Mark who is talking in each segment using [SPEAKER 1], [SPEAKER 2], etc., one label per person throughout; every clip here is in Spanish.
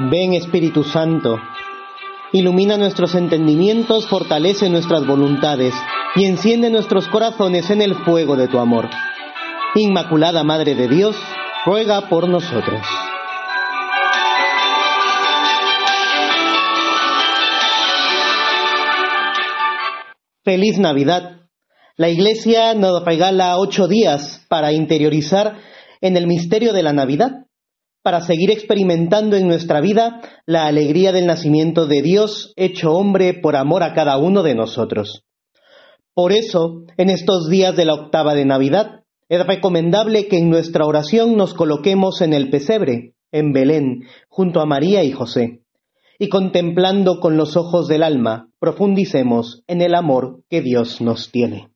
[SPEAKER 1] Ven Espíritu Santo, ilumina nuestros entendimientos, fortalece nuestras voluntades y enciende nuestros corazones en el fuego de tu amor. Inmaculada Madre de Dios, ruega por nosotros. Feliz Navidad. La Iglesia nos regala ocho días para interiorizar en el misterio de la Navidad, para seguir experimentando en nuestra vida la alegría del nacimiento de Dios hecho hombre por amor a cada uno de nosotros. Por eso, en estos días de la octava de Navidad, es recomendable que en nuestra oración nos coloquemos en el pesebre, en Belén, junto a María y José y contemplando con los ojos del alma, profundicemos en el amor que Dios nos tiene.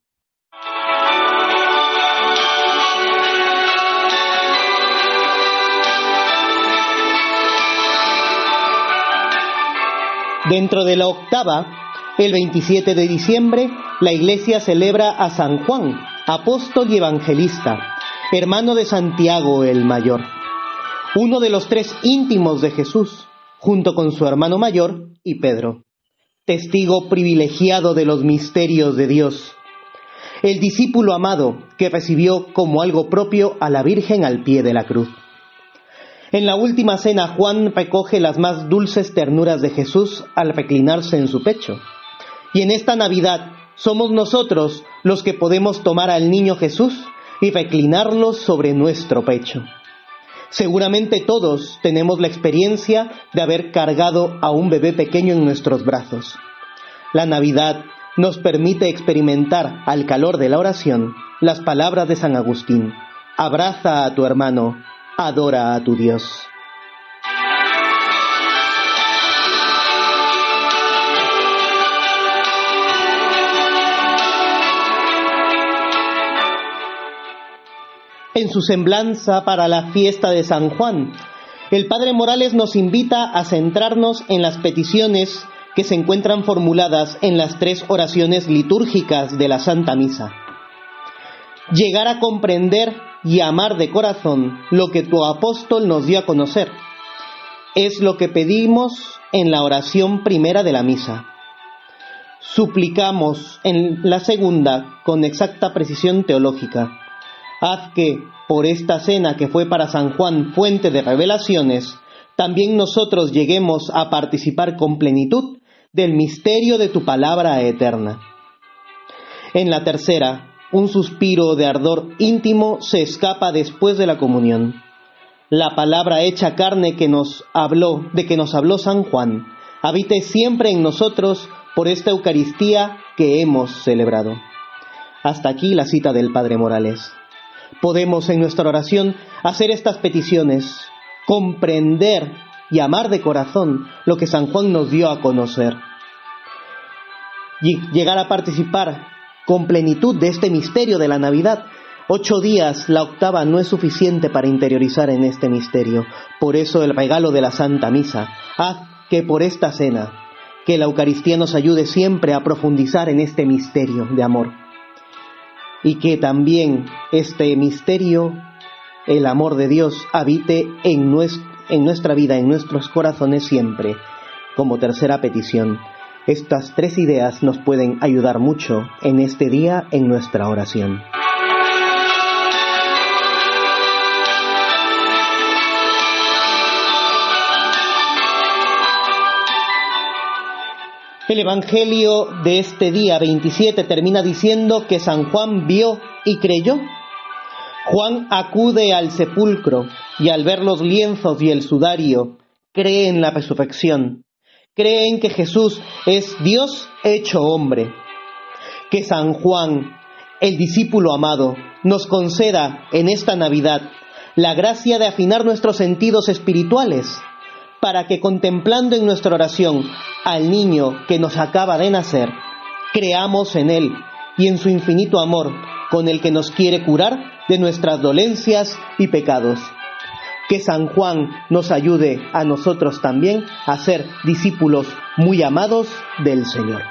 [SPEAKER 1] Dentro de la octava, el 27 de diciembre, la Iglesia celebra a San Juan, apóstol y evangelista, hermano de Santiago el Mayor, uno de los tres íntimos de Jesús, junto con su hermano mayor y Pedro, testigo privilegiado de los misterios de Dios, el discípulo amado que recibió como algo propio a la Virgen al pie de la cruz. En la última cena Juan recoge las más dulces ternuras de Jesús al reclinarse en su pecho. Y en esta Navidad somos nosotros los que podemos tomar al niño Jesús y reclinarlo sobre nuestro pecho. Seguramente todos tenemos la experiencia de haber cargado a un bebé pequeño en nuestros brazos. La Navidad nos permite experimentar al calor de la oración las palabras de San Agustín. Abraza a tu hermano, adora a tu Dios. en su semblanza para la fiesta de San Juan. El Padre Morales nos invita a centrarnos en las peticiones que se encuentran formuladas en las tres oraciones litúrgicas de la Santa Misa. Llegar a comprender y amar de corazón lo que tu apóstol nos dio a conocer. Es lo que pedimos en la oración primera de la misa. Suplicamos en la segunda con exacta precisión teológica Haz que, por esta cena que fue para San Juan fuente de revelaciones, también nosotros lleguemos a participar con plenitud del misterio de tu palabra eterna. En la tercera, un suspiro de ardor íntimo se escapa después de la comunión. La palabra hecha carne que nos habló, de que nos habló San Juan, habite siempre en nosotros por esta Eucaristía que hemos celebrado. Hasta aquí la cita del Padre Morales podemos en nuestra oración hacer estas peticiones, comprender y amar de corazón lo que San Juan nos dio a conocer. Y llegar a participar con plenitud de este misterio de la Navidad. Ocho días, la octava, no es suficiente para interiorizar en este misterio. Por eso el regalo de la Santa Misa. Haz que por esta cena, que la Eucaristía nos ayude siempre a profundizar en este misterio de amor y que también este misterio, el amor de Dios, habite en, en nuestra vida, en nuestros corazones siempre. Como tercera petición, estas tres ideas nos pueden ayudar mucho en este día en nuestra oración. El Evangelio de este día 27 termina diciendo que San Juan vio y creyó. Juan acude al sepulcro y al ver los lienzos y el sudario, cree en la resurrección, cree en que Jesús es Dios hecho hombre. Que San Juan, el discípulo amado, nos conceda en esta Navidad la gracia de afinar nuestros sentidos espirituales para que contemplando en nuestra oración al niño que nos acaba de nacer, creamos en Él y en su infinito amor con el que nos quiere curar de nuestras dolencias y pecados. Que San Juan nos ayude a nosotros también a ser discípulos muy amados del Señor.